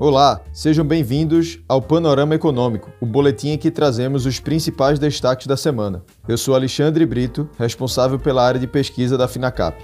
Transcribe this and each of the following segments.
Olá, sejam bem-vindos ao Panorama Econômico, o boletim em que trazemos os principais destaques da semana. Eu sou Alexandre Brito, responsável pela área de pesquisa da Finacap.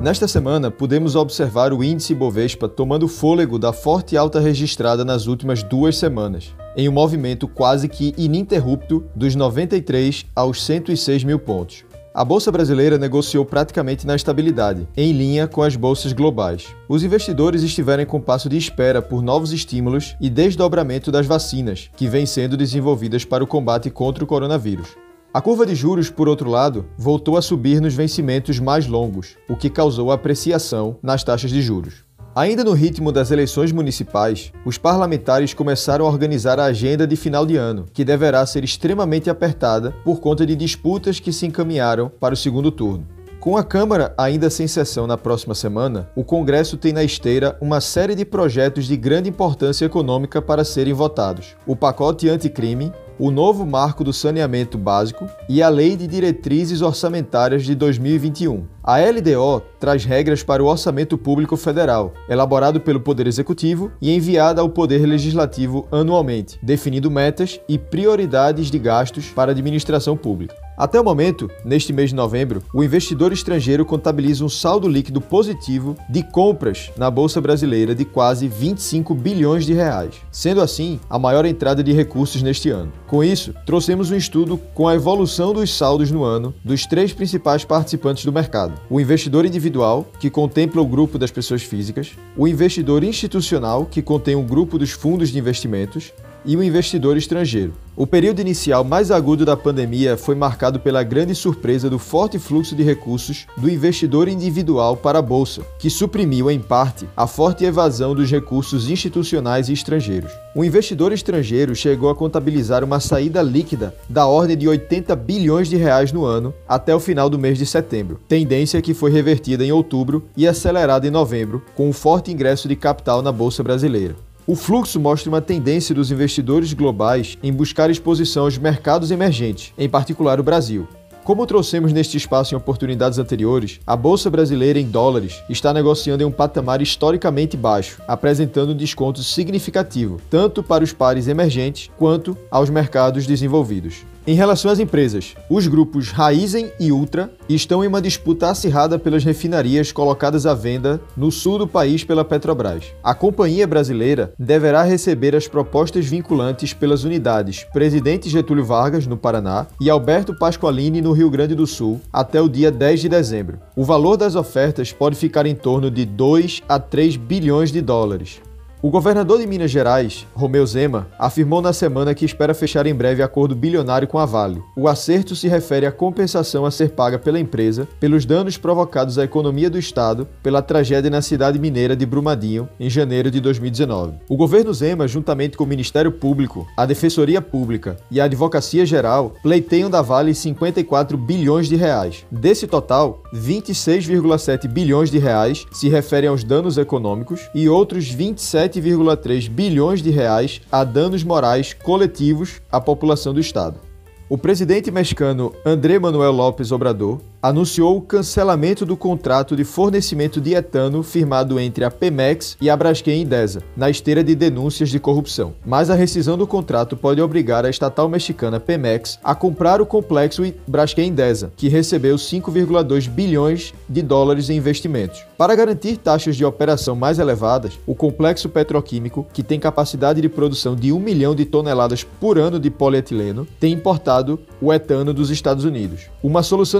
Nesta semana, pudemos observar o índice Bovespa tomando fôlego da forte alta registrada nas últimas duas semanas, em um movimento quase que ininterrupto dos 93 aos 106 mil pontos. A bolsa brasileira negociou praticamente na estabilidade, em linha com as bolsas globais. Os investidores estiveram em compasso de espera por novos estímulos e desdobramento das vacinas, que vêm sendo desenvolvidas para o combate contra o coronavírus. A curva de juros, por outro lado, voltou a subir nos vencimentos mais longos, o que causou apreciação nas taxas de juros. Ainda no ritmo das eleições municipais, os parlamentares começaram a organizar a agenda de final de ano, que deverá ser extremamente apertada por conta de disputas que se encaminharam para o segundo turno. Com a Câmara ainda sem sessão na próxima semana, o Congresso tem na esteira uma série de projetos de grande importância econômica para serem votados: o pacote anticrime, o novo marco do saneamento básico e a Lei de Diretrizes Orçamentárias de 2021. A LDO traz regras para o orçamento público federal, elaborado pelo Poder Executivo e enviada ao Poder Legislativo anualmente, definindo metas e prioridades de gastos para a administração pública. Até o momento, neste mês de novembro, o investidor estrangeiro contabiliza um saldo líquido positivo de compras na bolsa brasileira de quase 25 bilhões de reais, sendo assim a maior entrada de recursos neste ano. Com isso, trouxemos um estudo com a evolução dos saldos no ano dos três principais participantes do mercado: o investidor individual, que contempla o grupo das pessoas físicas, o investidor institucional, que contém o grupo dos fundos de investimentos, e o investidor estrangeiro. O período inicial mais agudo da pandemia foi marcado pela grande surpresa do forte fluxo de recursos do investidor individual para a bolsa, que suprimiu, em parte, a forte evasão dos recursos institucionais e estrangeiros. O investidor estrangeiro chegou a contabilizar uma saída líquida da ordem de 80 bilhões de reais no ano até o final do mês de setembro, tendência que foi revertida em outubro e acelerada em novembro, com um forte ingresso de capital na bolsa brasileira. O fluxo mostra uma tendência dos investidores globais em buscar exposição aos mercados emergentes, em particular o Brasil. Como trouxemos neste espaço em oportunidades anteriores, a bolsa brasileira em dólares está negociando em um patamar historicamente baixo, apresentando um desconto significativo tanto para os pares emergentes quanto aos mercados desenvolvidos. Em relação às empresas, os grupos Raizen e Ultra estão em uma disputa acirrada pelas refinarias colocadas à venda no sul do país pela Petrobras. A companhia brasileira deverá receber as propostas vinculantes pelas unidades Presidente Getúlio Vargas, no Paraná, e Alberto Pasqualini, no Rio Grande do Sul, até o dia 10 de dezembro. O valor das ofertas pode ficar em torno de 2 a 3 bilhões de dólares. O governador de Minas Gerais, Romeu Zema, afirmou na semana que espera fechar em breve acordo bilionário com a Vale. O acerto se refere à compensação a ser paga pela empresa pelos danos provocados à economia do estado pela tragédia na cidade mineira de Brumadinho em janeiro de 2019. O governo Zema, juntamente com o Ministério Público, a Defensoria Pública e a Advocacia Geral, pleiteiam da Vale 54 bilhões de reais. Desse total, 26,7 bilhões de reais se referem aos danos econômicos e outros 27 7,3 bilhões de reais a danos morais coletivos à população do estado. O presidente mexicano André Manuel López Obrador anunciou o cancelamento do contrato de fornecimento de etano firmado entre a Pemex e a Braskem Idesa, na esteira de denúncias de corrupção. Mas a rescisão do contrato pode obrigar a estatal mexicana Pemex a comprar o complexo Braskem Idesa, que recebeu 5,2 bilhões de dólares em investimentos. Para garantir taxas de operação mais elevadas, o complexo petroquímico, que tem capacidade de produção de 1 milhão de toneladas por ano de polietileno, tem importado o etano dos Estados Unidos. Uma solução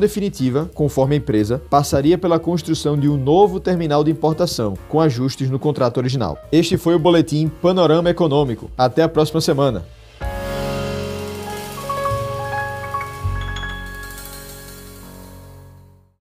conforme a empresa, passaria pela construção de um novo terminal de importação, com ajustes no contrato original. Este foi o boletim Panorama Econômico. Até a próxima semana.